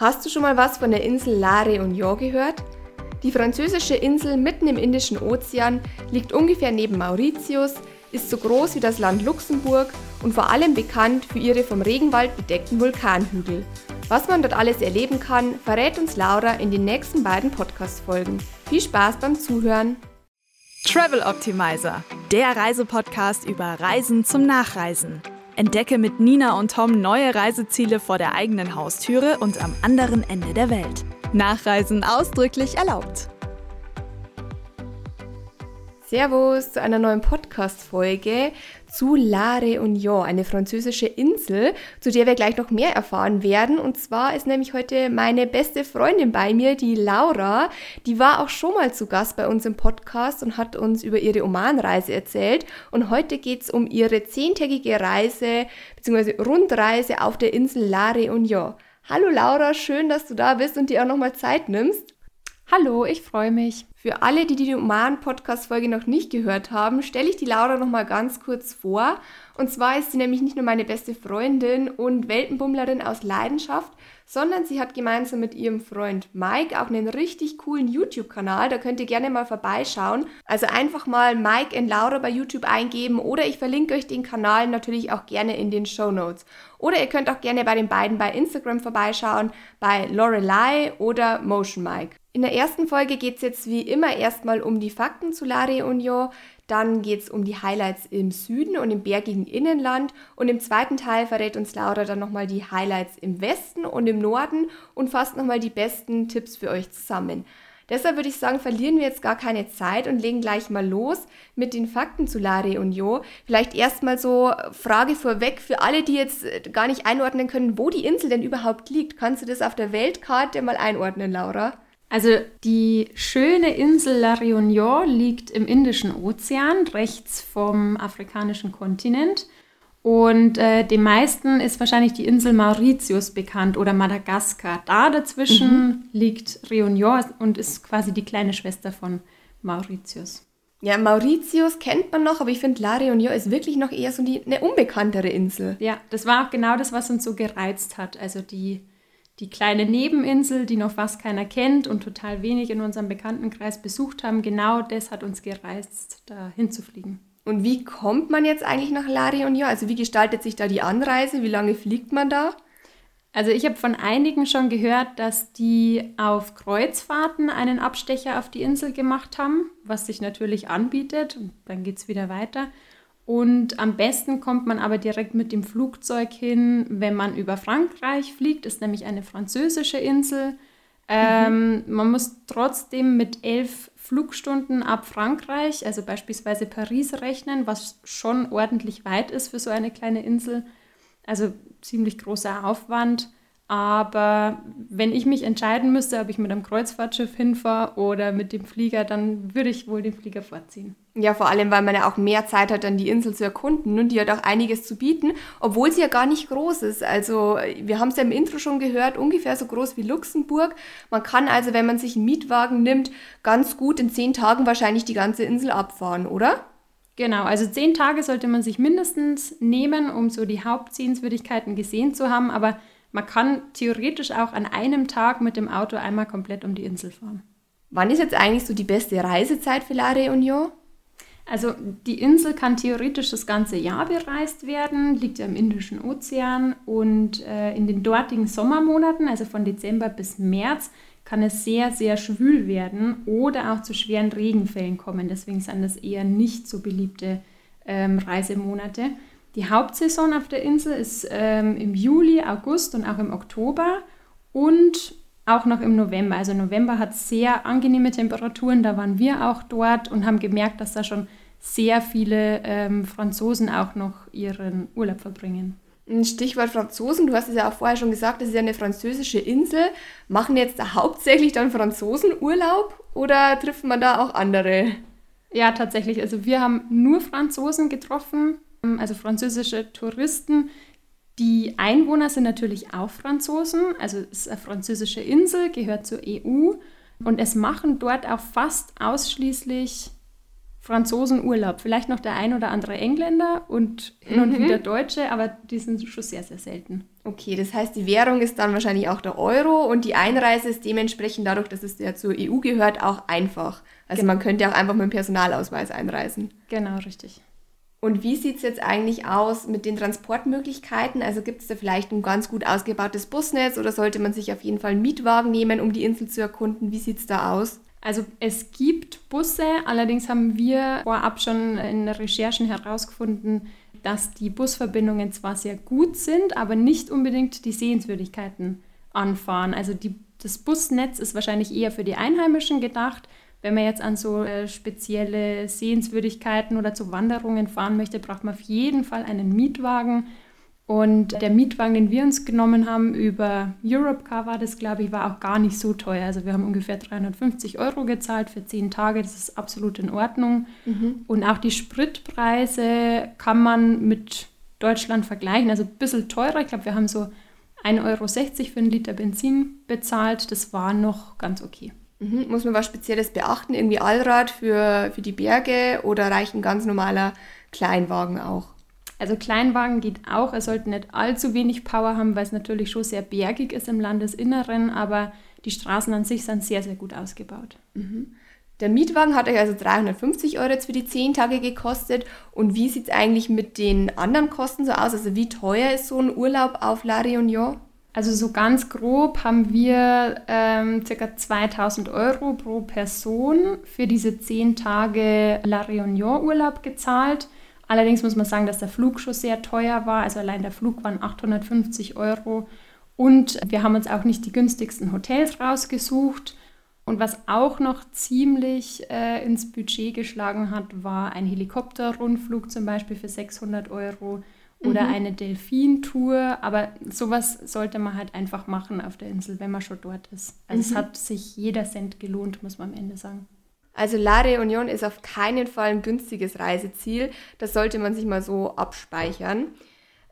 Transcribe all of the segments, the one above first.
Hast du schon mal was von der Insel La Réunion gehört? Die französische Insel mitten im Indischen Ozean liegt ungefähr neben Mauritius, ist so groß wie das Land Luxemburg und vor allem bekannt für ihre vom Regenwald bedeckten Vulkanhügel. Was man dort alles erleben kann, verrät uns Laura in den nächsten beiden Podcast-Folgen. Viel Spaß beim Zuhören! Travel Optimizer, der Reisepodcast über Reisen zum Nachreisen. Entdecke mit Nina und Tom neue Reiseziele vor der eigenen Haustüre und am anderen Ende der Welt. Nachreisen ausdrücklich erlaubt. Servus zu einer neuen Podcast-Folge zu La Réunion, eine französische Insel, zu der wir gleich noch mehr erfahren werden. Und zwar ist nämlich heute meine beste Freundin bei mir, die Laura. Die war auch schon mal zu Gast bei uns im Podcast und hat uns über ihre Oman-Reise erzählt. Und heute geht es um ihre zehntägige Reise bzw. Rundreise auf der Insel La Réunion. Hallo Laura, schön, dass du da bist und dir auch nochmal Zeit nimmst. Hallo, ich freue mich. Für alle, die die Oman-Podcast-Folge noch nicht gehört haben, stelle ich die Laura noch mal ganz kurz vor. Und zwar ist sie nämlich nicht nur meine beste Freundin und Weltenbummlerin aus Leidenschaft, sondern sie hat gemeinsam mit ihrem Freund Mike auch einen richtig coolen YouTube-Kanal. Da könnt ihr gerne mal vorbeischauen. Also einfach mal Mike und Laura bei YouTube eingeben oder ich verlinke euch den Kanal natürlich auch gerne in den Show Notes. Oder ihr könnt auch gerne bei den beiden bei Instagram vorbeischauen, bei Lorelei oder Motion Mike. In der ersten Folge geht es jetzt wie immer erstmal um die Fakten zu La Réunion, dann geht es um die Highlights im Süden und im bergigen Innenland und im zweiten Teil verrät uns Laura dann nochmal die Highlights im Westen und im Norden und fasst nochmal die besten Tipps für euch zusammen. Deshalb würde ich sagen, verlieren wir jetzt gar keine Zeit und legen gleich mal los mit den Fakten zu La Réunion. Vielleicht erstmal so Frage vorweg für alle, die jetzt gar nicht einordnen können, wo die Insel denn überhaupt liegt. Kannst du das auf der Weltkarte mal einordnen, Laura? Also die schöne Insel La Réunion liegt im Indischen Ozean, rechts vom afrikanischen Kontinent. Und äh, den meisten ist wahrscheinlich die Insel Mauritius bekannt oder Madagaskar. Da dazwischen mhm. liegt Réunion und ist quasi die kleine Schwester von Mauritius. Ja, Mauritius kennt man noch, aber ich finde La Réunion ist wirklich noch eher so die, eine unbekanntere Insel. Ja, das war auch genau das, was uns so gereizt hat. Also die die kleine Nebeninsel, die noch fast keiner kennt und total wenig in unserem Bekanntenkreis besucht haben, genau das hat uns gereizt, da hinzufliegen. Und wie kommt man jetzt eigentlich nach La Réunion? Also wie gestaltet sich da die Anreise? Wie lange fliegt man da? Also ich habe von einigen schon gehört, dass die auf Kreuzfahrten einen Abstecher auf die Insel gemacht haben, was sich natürlich anbietet. Und dann geht es wieder weiter. Und am besten kommt man aber direkt mit dem Flugzeug hin, wenn man über Frankreich fliegt, ist nämlich eine französische Insel. Ähm, mhm. Man muss trotzdem mit elf Flugstunden ab Frankreich, also beispielsweise Paris, rechnen, was schon ordentlich weit ist für so eine kleine Insel. Also ziemlich großer Aufwand. Aber wenn ich mich entscheiden müsste, ob ich mit einem Kreuzfahrtschiff hinfahre oder mit dem Flieger, dann würde ich wohl den Flieger vorziehen. Ja, vor allem, weil man ja auch mehr Zeit hat, dann die Insel zu erkunden und die hat auch einiges zu bieten, obwohl sie ja gar nicht groß ist. Also wir haben es ja im Intro schon gehört, ungefähr so groß wie Luxemburg. Man kann also, wenn man sich einen Mietwagen nimmt, ganz gut in zehn Tagen wahrscheinlich die ganze Insel abfahren, oder? Genau, also zehn Tage sollte man sich mindestens nehmen, um so die Hauptsehenswürdigkeiten gesehen zu haben, aber man kann theoretisch auch an einem Tag mit dem Auto einmal komplett um die Insel fahren. Wann ist jetzt eigentlich so die beste Reisezeit für La Réunion? Also die Insel kann theoretisch das ganze Jahr bereist werden, liegt ja im Indischen Ozean und äh, in den dortigen Sommermonaten, also von Dezember bis März, kann es sehr, sehr schwül werden oder auch zu schweren Regenfällen kommen. Deswegen sind das eher nicht so beliebte ähm, Reisemonate. Die Hauptsaison auf der Insel ist ähm, im Juli, August und auch im Oktober und auch noch im November. Also November hat sehr angenehme Temperaturen, da waren wir auch dort und haben gemerkt, dass da schon sehr viele ähm, Franzosen auch noch ihren Urlaub verbringen. Stichwort Franzosen, du hast es ja auch vorher schon gesagt, das ist ja eine französische Insel. Machen jetzt da hauptsächlich dann Franzosen Urlaub oder trifft man da auch andere? Ja, tatsächlich. Also wir haben nur Franzosen getroffen also französische Touristen. Die Einwohner sind natürlich auch Franzosen, also es ist eine französische Insel, gehört zur EU und es machen dort auch fast ausschließlich Franzosenurlaub. Vielleicht noch der ein oder andere Engländer und hin und mhm. wieder Deutsche, aber die sind schon sehr, sehr selten. Okay, das heißt, die Währung ist dann wahrscheinlich auch der Euro und die Einreise ist dementsprechend dadurch, dass es ja zur EU gehört, auch einfach. Also genau. man könnte auch einfach mit dem Personalausweis einreisen. Genau, richtig. Und wie sieht es jetzt eigentlich aus mit den Transportmöglichkeiten? Also gibt es da vielleicht ein ganz gut ausgebautes Busnetz oder sollte man sich auf jeden Fall einen Mietwagen nehmen, um die Insel zu erkunden? Wie sieht es da aus? Also es gibt Busse, allerdings haben wir vorab schon in Recherchen herausgefunden, dass die Busverbindungen zwar sehr gut sind, aber nicht unbedingt die Sehenswürdigkeiten anfahren. Also die, das Busnetz ist wahrscheinlich eher für die Einheimischen gedacht. Wenn man jetzt an so äh, spezielle Sehenswürdigkeiten oder zu Wanderungen fahren möchte, braucht man auf jeden Fall einen Mietwagen und der Mietwagen, den wir uns genommen haben, über Europcar war das, glaube ich, war auch gar nicht so teuer. Also wir haben ungefähr 350 Euro gezahlt für zehn Tage. Das ist absolut in Ordnung. Mhm. Und auch die Spritpreise kann man mit Deutschland vergleichen. Also ein bisschen teurer. Ich glaube, wir haben so 1,60 Euro für einen Liter Benzin bezahlt. Das war noch ganz okay. Mhm. Muss man was Spezielles beachten? Irgendwie Allrad für, für die Berge oder reicht ein ganz normaler Kleinwagen auch? Also Kleinwagen geht auch, er sollte nicht allzu wenig Power haben, weil es natürlich schon sehr bergig ist im Landesinneren, aber die Straßen an sich sind sehr, sehr gut ausgebaut. Mhm. Der Mietwagen hat euch also 350 Euro jetzt für die 10 Tage gekostet. Und wie sieht es eigentlich mit den anderen Kosten so aus? Also wie teuer ist so ein Urlaub auf La Réunion? Also so ganz grob haben wir ähm, ca. 2000 Euro pro Person für diese 10 Tage La Réunion Urlaub gezahlt. Allerdings muss man sagen, dass der Flug schon sehr teuer war. Also allein der Flug waren 850 Euro. Und wir haben uns auch nicht die günstigsten Hotels rausgesucht. Und was auch noch ziemlich äh, ins Budget geschlagen hat, war ein Helikopterrundflug zum Beispiel für 600 Euro oder mhm. eine Delfintour. Aber sowas sollte man halt einfach machen auf der Insel, wenn man schon dort ist. Also mhm. es hat sich jeder Cent gelohnt, muss man am Ende sagen. Also La Réunion ist auf keinen Fall ein günstiges Reiseziel. Das sollte man sich mal so abspeichern.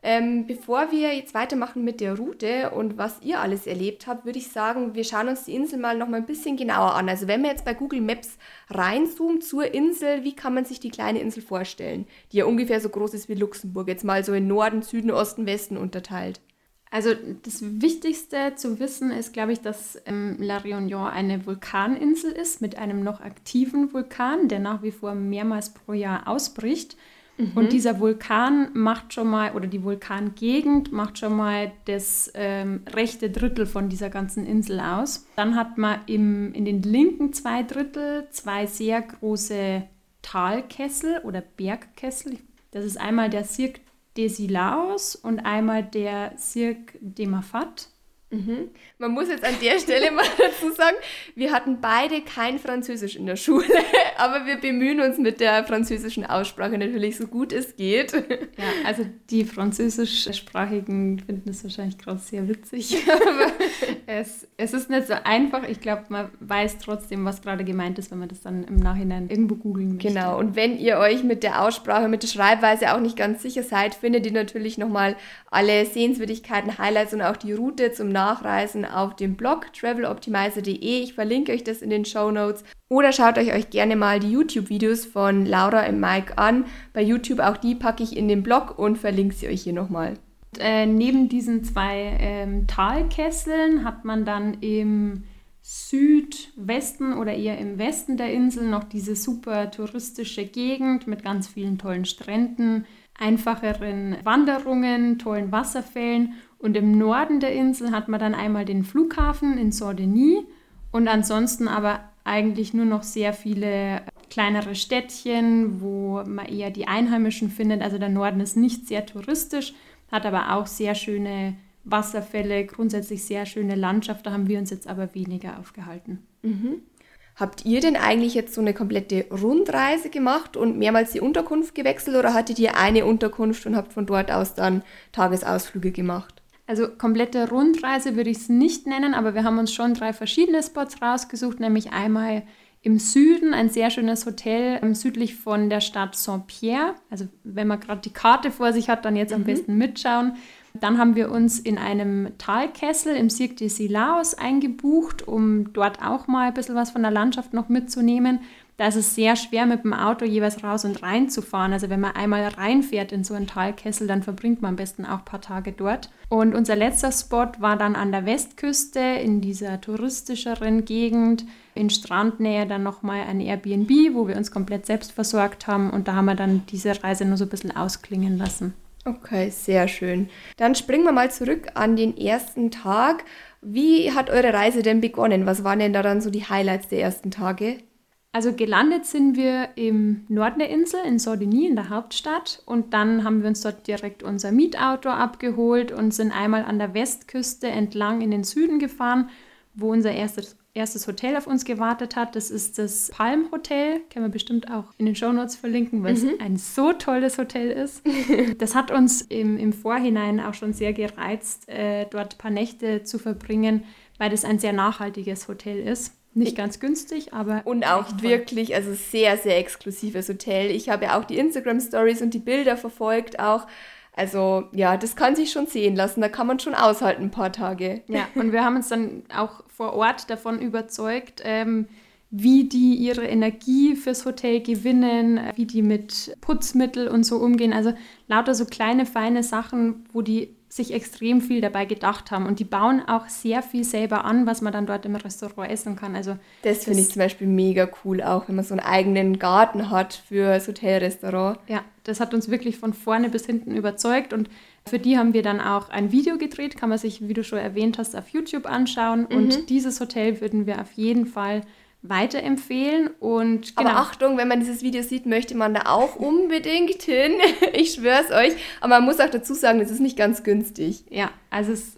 Ähm, bevor wir jetzt weitermachen mit der Route und was ihr alles erlebt habt, würde ich sagen, wir schauen uns die Insel mal noch mal ein bisschen genauer an. Also wenn man jetzt bei Google Maps reinzoomt zur Insel, wie kann man sich die kleine Insel vorstellen, die ja ungefähr so groß ist wie Luxemburg, jetzt mal so in Norden, Süden, Osten, Westen unterteilt? Also das Wichtigste zu wissen ist, glaube ich, dass ähm, La Réunion eine Vulkaninsel ist mit einem noch aktiven Vulkan, der nach wie vor mehrmals pro Jahr ausbricht. Mhm. Und dieser Vulkan macht schon mal, oder die Vulkangegend macht schon mal das ähm, rechte Drittel von dieser ganzen Insel aus. Dann hat man im, in den linken zwei Drittel zwei sehr große Talkessel oder Bergkessel. Das ist einmal der Cirque Desilaos und einmal der Cirque de Mafat. Mhm. Man muss jetzt an der Stelle mal dazu sagen, wir hatten beide kein Französisch in der Schule, aber wir bemühen uns mit der französischen Aussprache natürlich so gut es geht. Ja, also die französischsprachigen finden es wahrscheinlich gerade sehr witzig, aber es, es ist nicht so einfach. Ich glaube, man weiß trotzdem, was gerade gemeint ist, wenn man das dann im Nachhinein irgendwo googeln möchte. Genau, und wenn ihr euch mit der Aussprache, mit der Schreibweise auch nicht ganz sicher seid, findet ihr natürlich nochmal alle Sehenswürdigkeiten, Highlights und auch die Route zum Nachreisen auf dem Blog traveloptimizer.de. Ich verlinke euch das in den Show Notes. Oder schaut euch, euch gerne mal die YouTube-Videos von Laura und Mike an. Bei YouTube auch die packe ich in den Blog und verlinke sie euch hier nochmal. Äh, neben diesen zwei ähm, Talkesseln hat man dann im Südwesten oder eher im Westen der Insel noch diese super touristische Gegend mit ganz vielen tollen Stränden, einfacheren Wanderungen, tollen Wasserfällen und im Norden der Insel hat man dann einmal den Flughafen in Saint-Denis und ansonsten aber eigentlich nur noch sehr viele kleinere Städtchen, wo man eher die Einheimischen findet. Also der Norden ist nicht sehr touristisch, hat aber auch sehr schöne Wasserfälle, grundsätzlich sehr schöne Landschaft. Da haben wir uns jetzt aber weniger aufgehalten. Mhm. Habt ihr denn eigentlich jetzt so eine komplette Rundreise gemacht und mehrmals die Unterkunft gewechselt oder hattet ihr eine Unterkunft und habt von dort aus dann Tagesausflüge gemacht? Also komplette Rundreise würde ich es nicht nennen, aber wir haben uns schon drei verschiedene Spots rausgesucht, nämlich einmal im Süden ein sehr schönes Hotel ähm, südlich von der Stadt Saint-Pierre. Also wenn man gerade die Karte vor sich hat, dann jetzt am mhm. besten mitschauen. Dann haben wir uns in einem Talkessel im Cirque de Silaus eingebucht, um dort auch mal ein bisschen was von der Landschaft noch mitzunehmen. Da ist es sehr schwer, mit dem Auto jeweils raus und rein zu fahren. Also wenn man einmal reinfährt in so einen Talkessel, dann verbringt man am besten auch ein paar Tage dort. Und unser letzter Spot war dann an der Westküste in dieser touristischeren Gegend. In Strandnähe dann nochmal ein Airbnb, wo wir uns komplett selbst versorgt haben. Und da haben wir dann diese Reise nur so ein bisschen ausklingen lassen. Okay, sehr schön. Dann springen wir mal zurück an den ersten Tag. Wie hat eure Reise denn begonnen? Was waren denn da dann so die Highlights der ersten Tage? Also gelandet sind wir im Norden der Insel, in Sardinien, in der Hauptstadt. Und dann haben wir uns dort direkt unser Mietauto abgeholt und sind einmal an der Westküste entlang in den Süden gefahren, wo unser erstes, erstes Hotel auf uns gewartet hat. Das ist das Palm Hotel. Können wir bestimmt auch in den Shownotes verlinken, weil mhm. es ein so tolles Hotel ist. Das hat uns im, im Vorhinein auch schon sehr gereizt, äh, dort ein paar Nächte zu verbringen, weil das ein sehr nachhaltiges Hotel ist. Nicht ganz günstig, aber. Und auch wirklich, also sehr, sehr exklusives Hotel. Ich habe ja auch die Instagram-Stories und die Bilder verfolgt auch. Also ja, das kann sich schon sehen lassen. Da kann man schon aushalten ein paar Tage. Ja, und wir haben uns dann auch vor Ort davon überzeugt, ähm, wie die ihre Energie fürs Hotel gewinnen, wie die mit Putzmittel und so umgehen. Also lauter so kleine, feine Sachen, wo die sich extrem viel dabei gedacht haben. Und die bauen auch sehr viel selber an, was man dann dort im Restaurant essen kann. Also das, das finde ich zum Beispiel mega cool, auch wenn man so einen eigenen Garten hat für das Hotelrestaurant. Ja, das hat uns wirklich von vorne bis hinten überzeugt. Und für die haben wir dann auch ein Video gedreht, kann man sich, wie du schon erwähnt hast, auf YouTube anschauen. Mhm. Und dieses Hotel würden wir auf jeden Fall weiterempfehlen. Und genau. Aber Achtung, wenn man dieses Video sieht, möchte man da auch unbedingt hin. ich schwöre es euch. Aber man muss auch dazu sagen, es ist nicht ganz günstig. Ja, also es,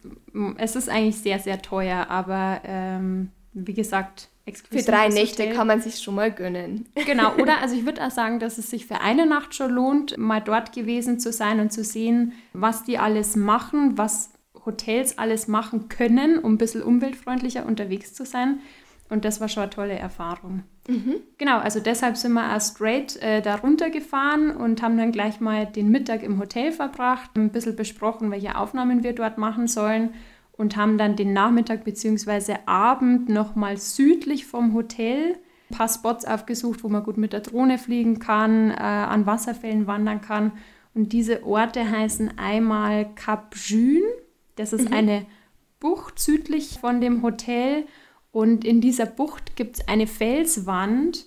es ist eigentlich sehr, sehr teuer. Aber ähm, wie gesagt, exklusiv. Für drei Nächte Hotel. kann man sich schon mal gönnen. Genau, oder? Also ich würde auch sagen, dass es sich für eine Nacht schon lohnt, mal dort gewesen zu sein und zu sehen, was die alles machen, was Hotels alles machen können, um ein bisschen umweltfreundlicher unterwegs zu sein. Und das war schon eine tolle Erfahrung. Mhm. Genau, also deshalb sind wir auch straight äh, da runtergefahren und haben dann gleich mal den Mittag im Hotel verbracht, ein bisschen besprochen, welche Aufnahmen wir dort machen sollen und haben dann den Nachmittag bzw. Abend nochmal südlich vom Hotel ein paar Spots aufgesucht, wo man gut mit der Drohne fliegen kann, äh, an Wasserfällen wandern kann. Und diese Orte heißen einmal Cap June, das ist mhm. eine Bucht südlich von dem Hotel und in dieser Bucht gibt es eine Felswand,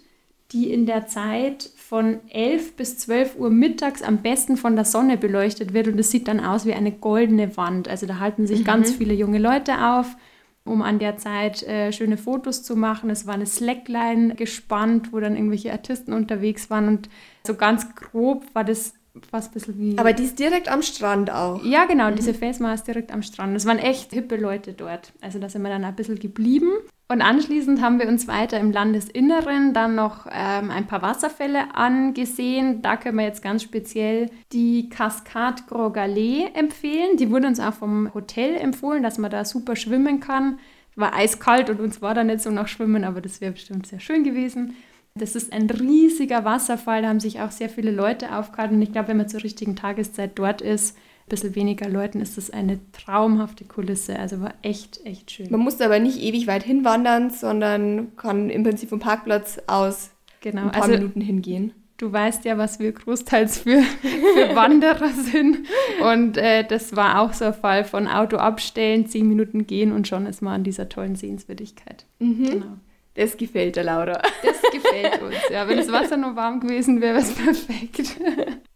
die in der Zeit von 11 bis 12 Uhr mittags am besten von der Sonne beleuchtet wird. Und es sieht dann aus wie eine goldene Wand. Also da halten sich mhm. ganz viele junge Leute auf, um an der Zeit äh, schöne Fotos zu machen. Es war eine Slackline gespannt, wo dann irgendwelche Artisten unterwegs waren. Und so ganz grob war das fast ein bisschen wie. Aber die ist direkt am Strand auch. Ja, genau, mhm. diese Felsmauer ist direkt am Strand. Es waren echt hippe Leute dort. Also da sind wir dann ein bisschen geblieben. Und anschließend haben wir uns weiter im Landesinneren dann noch ähm, ein paar Wasserfälle angesehen. Da können wir jetzt ganz speziell die Cascade Grogalais empfehlen. Die wurde uns auch vom Hotel empfohlen, dass man da super schwimmen kann. War eiskalt und uns war da nicht so nach Schwimmen, aber das wäre bestimmt sehr schön gewesen. Das ist ein riesiger Wasserfall, da haben sich auch sehr viele Leute aufgehalten. Und ich glaube, wenn man zur richtigen Tageszeit dort ist, bisschen weniger Leuten, ist das eine traumhafte Kulisse. Also war echt, echt schön. Man musste aber nicht ewig weit hinwandern, sondern kann im Prinzip vom Parkplatz aus genau. ein paar also, Minuten hingehen. Du weißt ja, was wir großteils für, für Wanderer sind. Und äh, das war auch so ein Fall von Auto abstellen, zehn Minuten gehen und schon ist man an dieser tollen Sehenswürdigkeit. Mhm. Genau. Das gefällt der Laura. Das gefällt uns. Ja, wenn das Wasser nur warm gewesen wäre, wäre es perfekt.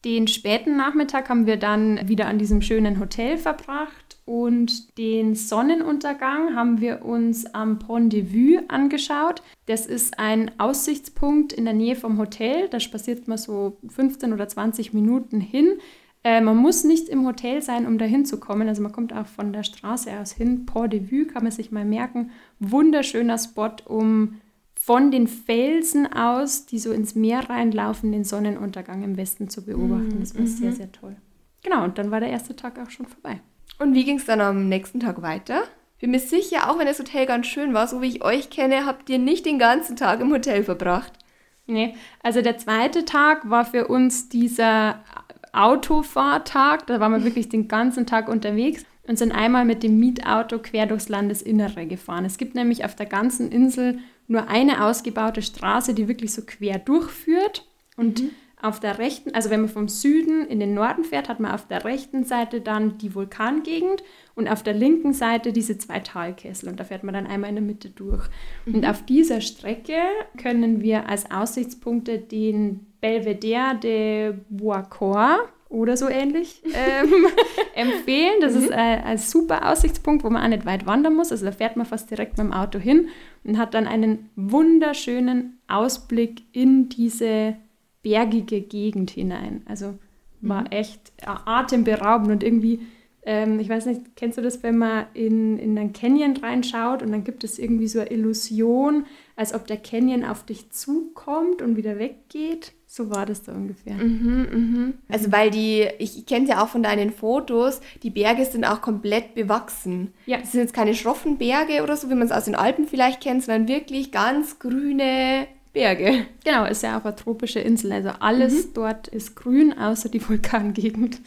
Den späten Nachmittag haben wir dann wieder an diesem schönen Hotel verbracht und den Sonnenuntergang haben wir uns am Pont de Vue angeschaut. Das ist ein Aussichtspunkt in der Nähe vom Hotel. Da spaziert man so 15 oder 20 Minuten hin. Äh, man muss nicht im Hotel sein, um da hinzukommen. Also man kommt auch von der Straße aus hin. Port de Vue kann man sich mal merken. Wunderschöner Spot, um von den Felsen aus, die so ins Meer reinlaufen, den Sonnenuntergang im Westen zu beobachten. Das war mhm. sehr, sehr toll. Genau, und dann war der erste Tag auch schon vorbei. Und wie ging es dann am nächsten Tag weiter? Bin mir sicher, auch wenn das Hotel ganz schön war, so wie ich euch kenne, habt ihr nicht den ganzen Tag im Hotel verbracht. Nee, also der zweite Tag war für uns dieser Autofahrtag. Da waren wir wirklich den ganzen Tag unterwegs und sind einmal mit dem Mietauto quer durchs Landesinnere gefahren. Es gibt nämlich auf der ganzen Insel nur eine ausgebaute Straße, die wirklich so quer durchführt. Und mhm. auf der rechten, also wenn man vom Süden in den Norden fährt, hat man auf der rechten Seite dann die Vulkangegend und auf der linken Seite diese zwei Talkessel. Und da fährt man dann einmal in der Mitte durch. Mhm. Und auf dieser Strecke können wir als Aussichtspunkte den Belvedere de Boiscor oder so ähnlich ähm, empfehlen. Das mhm. ist äh, ein super Aussichtspunkt, wo man auch nicht weit wandern muss. Also da fährt man fast direkt mit dem Auto hin und hat dann einen wunderschönen Ausblick in diese bergige Gegend hinein. Also war mhm. echt atemberaubend und irgendwie, ähm, ich weiß nicht, kennst du das, wenn man in, in einen Canyon reinschaut und dann gibt es irgendwie so eine Illusion, als ob der Canyon auf dich zukommt und wieder weggeht? So war das da ungefähr. Mhm, mhm. Also weil die, ich, ich kenne es ja auch von deinen Fotos, die Berge sind auch komplett bewachsen. Ja. Das sind jetzt keine schroffen Berge oder so, wie man es aus den Alpen vielleicht kennt, sondern wirklich ganz grüne Berge. Genau, ist ja auch eine tropische Insel. Also alles mhm. dort ist grün, außer die Vulkangegend.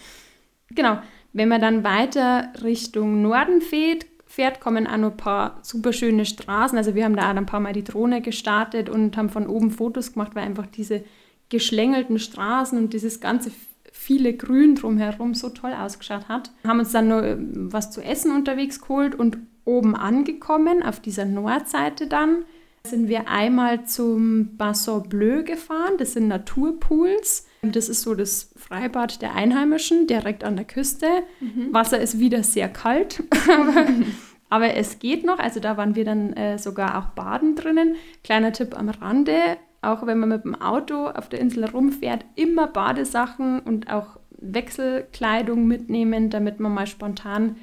Genau. Wenn man dann weiter Richtung Norden fährt, fährt, kommen auch noch ein paar super schöne Straßen. Also wir haben da auch ein paar Mal die Drohne gestartet und haben von oben Fotos gemacht, weil einfach diese geschlängelten Straßen und dieses ganze viele Grün drumherum so toll ausgeschaut hat. Haben uns dann nur ähm, was zu essen unterwegs geholt und oben angekommen, auf dieser Nordseite dann, sind wir einmal zum Bassin Bleu gefahren. Das sind Naturpools. Das ist so das Freibad der Einheimischen, direkt an der Küste. Mhm. Wasser ist wieder sehr kalt, aber es geht noch. Also da waren wir dann äh, sogar auch baden drinnen. Kleiner Tipp am Rande, auch wenn man mit dem Auto auf der Insel rumfährt, immer Badesachen und auch Wechselkleidung mitnehmen, damit man mal spontan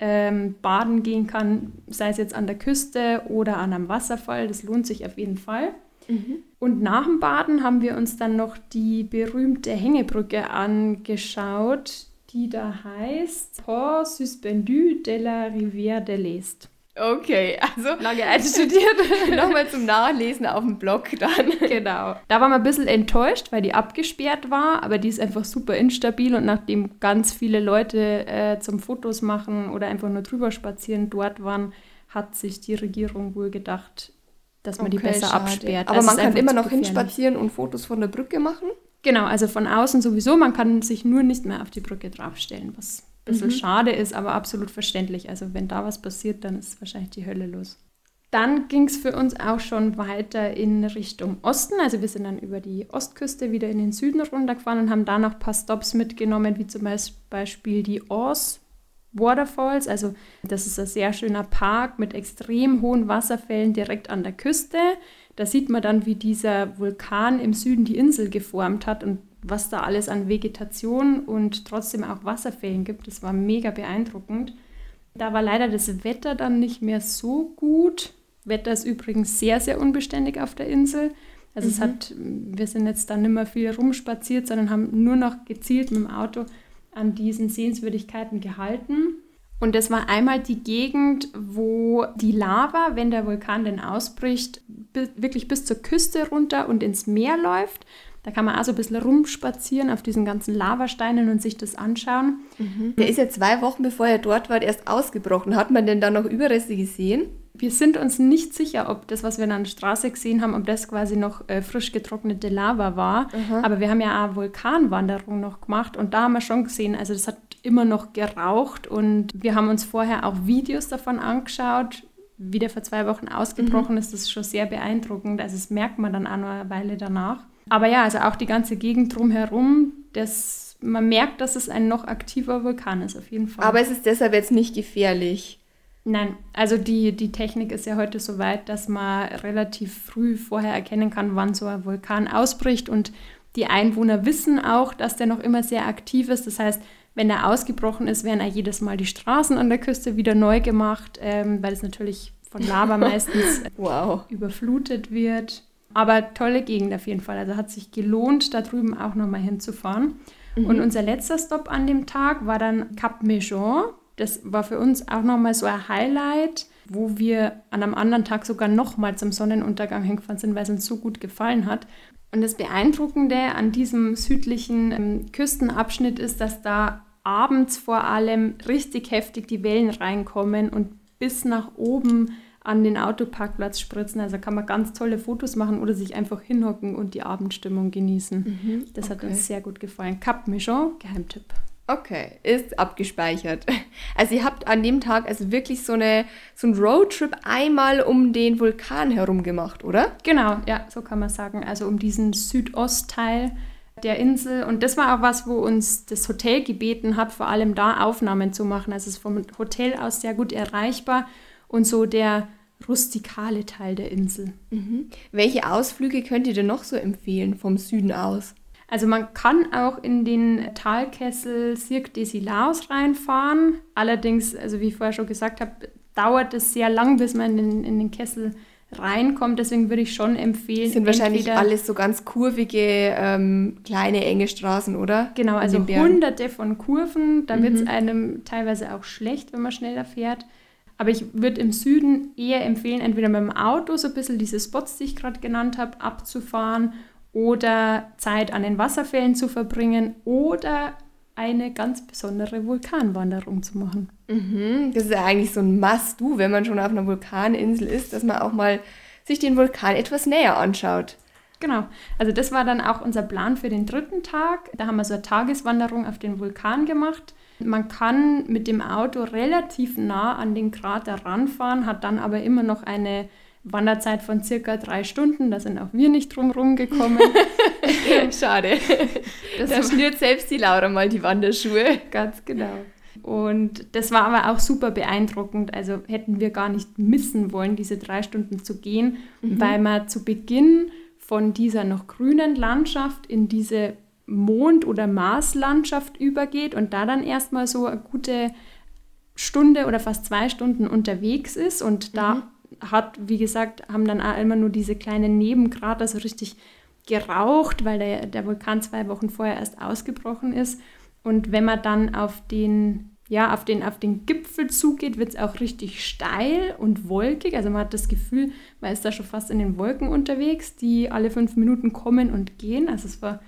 ähm, baden gehen kann, sei es jetzt an der Küste oder an einem Wasserfall. Das lohnt sich auf jeden Fall. Mhm. Und nach dem Baden haben wir uns dann noch die berühmte Hängebrücke angeschaut, die da heißt Port Suspendu de la Rivière de l'Est. Okay, also lange einstudiert. Nochmal zum Nachlesen auf dem Blog dann. Genau. Da waren wir ein bisschen enttäuscht, weil die abgesperrt war, aber die ist einfach super instabil und nachdem ganz viele Leute äh, zum Fotos machen oder einfach nur drüber spazieren dort waren, hat sich die Regierung wohl gedacht, dass man okay, die besser schade. absperrt. Aber also man kann immer noch hinspazieren und Fotos von der Brücke machen? Genau, also von außen sowieso. Man kann sich nur nicht mehr auf die Brücke draufstellen, was bisschen mhm. schade ist, aber absolut verständlich. Also wenn da was passiert, dann ist wahrscheinlich die Hölle los. Dann ging es für uns auch schon weiter in Richtung Osten. Also wir sind dann über die Ostküste wieder in den Süden runtergefahren und haben da noch ein paar Stops mitgenommen, wie zum Beispiel die Oz Waterfalls. Also das ist ein sehr schöner Park mit extrem hohen Wasserfällen direkt an der Küste. Da sieht man dann, wie dieser Vulkan im Süden die Insel geformt hat und was da alles an Vegetation und trotzdem auch Wasserfällen gibt. Das war mega beeindruckend. Da war leider das Wetter dann nicht mehr so gut. Wetter ist übrigens sehr, sehr unbeständig auf der Insel. Also mhm. es hat, wir sind jetzt dann nicht mehr viel rumspaziert, sondern haben nur noch gezielt mit dem Auto an diesen Sehenswürdigkeiten gehalten. Und das war einmal die Gegend, wo die Lava, wenn der Vulkan denn ausbricht, wirklich bis zur Küste runter und ins Meer läuft. Da kann man auch so ein bisschen rumspazieren auf diesen ganzen Lavasteinen und sich das anschauen. Mhm. Der ist ja zwei Wochen bevor er dort war, erst ausgebrochen. Hat man denn da noch Überreste gesehen? Wir sind uns nicht sicher, ob das, was wir an der Straße gesehen haben, ob das quasi noch äh, frisch getrocknete Lava war. Aha. Aber wir haben ja auch Vulkanwanderung noch gemacht und da haben wir schon gesehen, also das hat immer noch geraucht und wir haben uns vorher auch Videos davon angeschaut, wie der vor zwei Wochen ausgebrochen mhm. ist. Das ist schon sehr beeindruckend. Also das merkt man dann auch noch eine Weile danach. Aber ja, also auch die ganze Gegend drumherum, das, man merkt, dass es ein noch aktiver Vulkan ist, auf jeden Fall. Aber es ist deshalb jetzt nicht gefährlich. Nein, also die, die Technik ist ja heute so weit, dass man relativ früh vorher erkennen kann, wann so ein Vulkan ausbricht. Und die Einwohner wissen auch, dass der noch immer sehr aktiv ist. Das heißt, wenn er ausgebrochen ist, werden auch jedes Mal die Straßen an der Küste wieder neu gemacht, ähm, weil es natürlich von Lava meistens wow. überflutet wird. Aber tolle Gegend auf jeden Fall. Also hat sich gelohnt, da drüben auch nochmal hinzufahren. Mhm. Und unser letzter Stop an dem Tag war dann Cap Méjean. Das war für uns auch nochmal so ein Highlight, wo wir an einem anderen Tag sogar nochmal zum Sonnenuntergang hingefahren sind, weil es uns so gut gefallen hat. Und das Beeindruckende an diesem südlichen ähm, Küstenabschnitt ist, dass da abends vor allem richtig heftig die Wellen reinkommen und bis nach oben an den Autoparkplatz spritzen. Also kann man ganz tolle Fotos machen oder sich einfach hinhocken und die Abendstimmung genießen. Mhm, das okay. hat uns sehr gut gefallen. Cap Michon, Geheimtipp. Okay, ist abgespeichert. Also ihr habt an dem Tag also wirklich so, eine, so einen Roadtrip einmal um den Vulkan herum gemacht, oder? Genau, ja, so kann man sagen. Also um diesen Südostteil der Insel. Und das war auch was, wo uns das Hotel gebeten hat, vor allem da Aufnahmen zu machen. Also es ist vom Hotel aus sehr gut erreichbar und so der rustikale Teil der Insel. Mhm. Welche Ausflüge könnt ihr denn noch so empfehlen vom Süden aus? Also man kann auch in den Talkessel Cirque des Silaus reinfahren. Allerdings, also wie ich vorher schon gesagt habe, dauert es sehr lang, bis man in, in den Kessel reinkommt. Deswegen würde ich schon empfehlen. Das sind wahrscheinlich alles so ganz kurvige, ähm, kleine, enge Straßen, oder? Genau, also hunderte von Kurven. Da mhm. wird es einem teilweise auch schlecht, wenn man schneller fährt. Aber ich würde im Süden eher empfehlen, entweder mit dem Auto so ein bisschen diese Spots, die ich gerade genannt habe, abzufahren oder Zeit an den Wasserfällen zu verbringen oder eine ganz besondere Vulkanwanderung zu machen. Mhm, das ist ja eigentlich so ein Must-Do, wenn man schon auf einer Vulkaninsel ist, dass man auch mal sich den Vulkan etwas näher anschaut. Genau, also das war dann auch unser Plan für den dritten Tag. Da haben wir so eine Tageswanderung auf den Vulkan gemacht. Man kann mit dem Auto relativ nah an den Krater ranfahren, hat dann aber immer noch eine Wanderzeit von circa drei Stunden. Da sind auch wir nicht drum rumgekommen. Schade. Das da schnürt selbst die Laura mal die Wanderschuhe. Ganz genau. Und das war aber auch super beeindruckend. Also hätten wir gar nicht missen wollen, diese drei Stunden zu gehen, mhm. weil man zu Beginn von dieser noch grünen Landschaft in diese Mond- oder Marslandschaft übergeht und da dann erstmal so eine gute Stunde oder fast zwei Stunden unterwegs ist und da mhm hat, wie gesagt, haben dann auch immer nur diese kleinen Nebenkrater so richtig geraucht, weil der, der Vulkan zwei Wochen vorher erst ausgebrochen ist. Und wenn man dann auf den, ja, auf den, auf den Gipfel zugeht, wird es auch richtig steil und wolkig. Also man hat das Gefühl, man ist da schon fast in den Wolken unterwegs, die alle fünf Minuten kommen und gehen. Also es war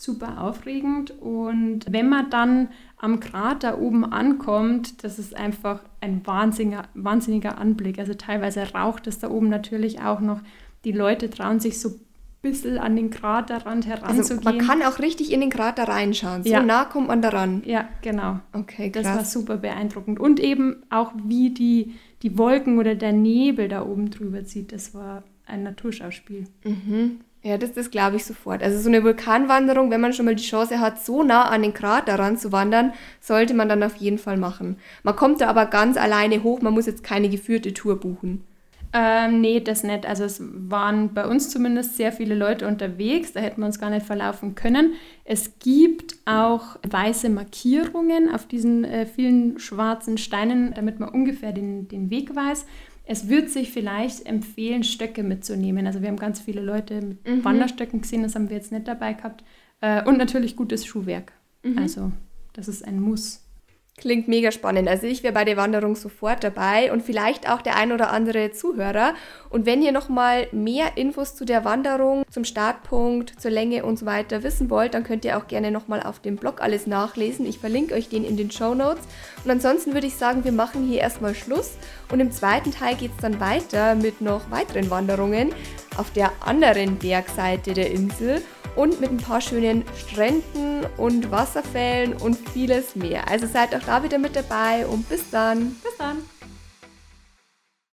super aufregend. Und wenn man dann am Krater oben ankommt, das ist einfach ein wahnsinniger, wahnsinniger Anblick. Also teilweise raucht es da oben natürlich auch noch. Die Leute trauen sich so ein bisschen an den Kraterrand heranzugehen. Also man kann auch richtig in den Krater reinschauen. So ja. nah kommt man daran. Ja, genau. Okay, krass. Das war super beeindruckend. Und eben auch, wie die, die Wolken oder der Nebel da oben drüber zieht. Das war ein Naturschauspiel. Mhm. Ja, das, das glaube ich sofort. Also so eine Vulkanwanderung, wenn man schon mal die Chance hat, so nah an den Krater ranzuwandern, sollte man dann auf jeden Fall machen. Man kommt da aber ganz alleine hoch, man muss jetzt keine geführte Tour buchen. Ähm, nee, das nicht. Also es waren bei uns zumindest sehr viele Leute unterwegs, da hätten wir uns gar nicht verlaufen können. Es gibt auch weiße Markierungen auf diesen äh, vielen schwarzen Steinen, damit man ungefähr den, den Weg weiß. Es wird sich vielleicht empfehlen, Stöcke mitzunehmen. Also wir haben ganz viele Leute mit mhm. Wanderstöcken gesehen, das haben wir jetzt nicht dabei gehabt. Äh, und natürlich gutes Schuhwerk. Mhm. Also das ist ein Muss. Klingt mega spannend. Also ich wäre bei der Wanderung sofort dabei und vielleicht auch der ein oder andere Zuhörer. Und wenn ihr nochmal mehr Infos zu der Wanderung, zum Startpunkt, zur Länge und so weiter wissen wollt, dann könnt ihr auch gerne nochmal auf dem Blog alles nachlesen. Ich verlinke euch den in den Show Notes. Und ansonsten würde ich sagen, wir machen hier erstmal Schluss. Und im zweiten Teil geht es dann weiter mit noch weiteren Wanderungen auf der anderen Bergseite der Insel und mit ein paar schönen Stränden und Wasserfällen und vieles mehr. Also seid auch da wieder mit dabei und bis dann. Bis dann.